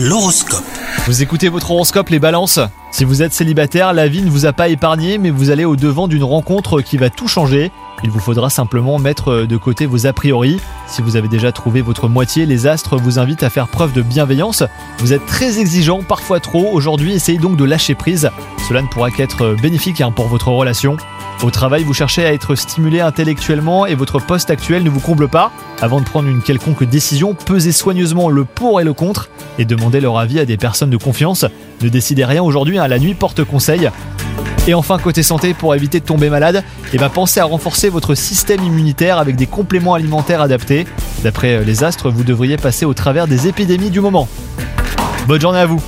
L'horoscope. Vous écoutez votre horoscope les balances? Si vous êtes célibataire, la vie ne vous a pas épargné mais vous allez au devant d'une rencontre qui va tout changer. Il vous faudra simplement mettre de côté vos a priori. Si vous avez déjà trouvé votre moitié, les astres vous invitent à faire preuve de bienveillance. Vous êtes très exigeant, parfois trop. Aujourd'hui, essayez donc de lâcher prise. Cela ne pourra qu'être bénéfique hein, pour votre relation. Au travail, vous cherchez à être stimulé intellectuellement et votre poste actuel ne vous comble pas. Avant de prendre une quelconque décision, pesez soigneusement le pour et le contre et demandez leur avis à des personnes de confiance. Ne décidez rien aujourd'hui, hein, la nuit porte conseil. Et enfin, côté santé, pour éviter de tomber malade, eh ben, pensez à renforcer votre système immunitaire avec des compléments alimentaires adaptés. D'après les astres, vous devriez passer au travers des épidémies du moment. Bonne journée à vous